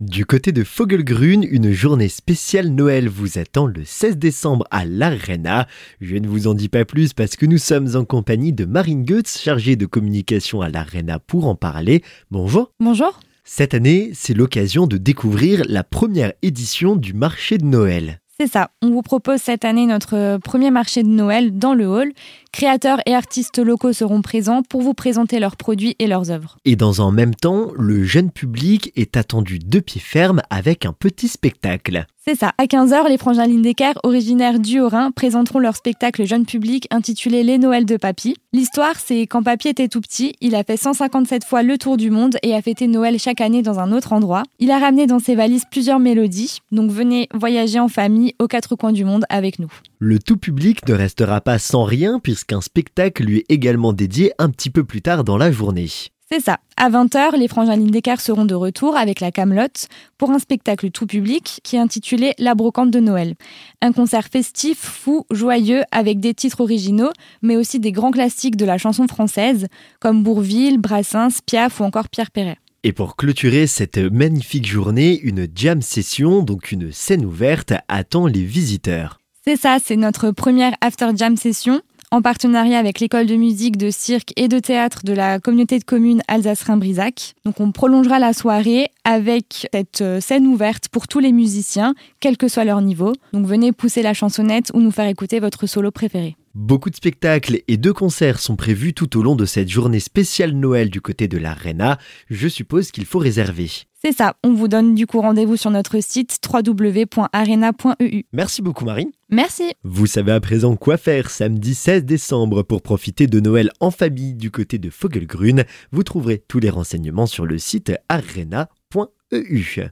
Du côté de Fogelgrün, une journée spéciale Noël vous attend le 16 décembre à l'Arena. Je ne vous en dis pas plus parce que nous sommes en compagnie de Marine Goetz, chargée de communication à l'Arena pour en parler. Bonjour. Bonjour. Cette année, c'est l'occasion de découvrir la première édition du marché de Noël. C'est ça, on vous propose cette année notre premier marché de Noël dans le hall. Créateurs et artistes locaux seront présents pour vous présenter leurs produits et leurs œuvres. Et dans un même temps, le jeune public est attendu de pied ferme avec un petit spectacle. C'est ça. À 15h, les frangins Lindecker, originaires du Haut-Rhin, présenteront leur spectacle jeune public intitulé Les Noëls de Papy. L'histoire, c'est quand Papy était tout petit, il a fait 157 fois le tour du monde et a fêté Noël chaque année dans un autre endroit. Il a ramené dans ses valises plusieurs mélodies, donc venez voyager en famille aux quatre coins du monde avec nous. Le tout public ne restera pas sans rien puisqu'un spectacle lui est également dédié un petit peu plus tard dans la journée. C'est ça. À 20h, les frangins Lindecker seront de retour avec la Camelote pour un spectacle tout public qui est intitulé La brocante de Noël. Un concert festif, fou, joyeux avec des titres originaux, mais aussi des grands classiques de la chanson française comme Bourville, Brassens, Piaf ou encore Pierre Perret. Et pour clôturer cette magnifique journée, une jam session, donc une scène ouverte, attend les visiteurs. C'est ça, c'est notre première after jam session en partenariat avec l'école de musique, de cirque et de théâtre de la communauté de communes Alsace-Rhin-Brisac. Donc on prolongera la soirée avec cette euh, scène ouverte pour tous les musiciens, quel que soit leur niveau. Donc venez pousser la chansonnette ou nous faire écouter votre solo préféré. Beaucoup de spectacles et de concerts sont prévus tout au long de cette journée spéciale Noël du côté de l'Arena. Je suppose qu'il faut réserver. C'est ça, on vous donne du coup rendez-vous sur notre site www.arena.eu. Merci beaucoup Marine. Merci. Vous savez à présent quoi faire samedi 16 décembre pour profiter de Noël en famille du côté de Fogelgrün. Vous trouverez tous les renseignements sur le site arena.eu.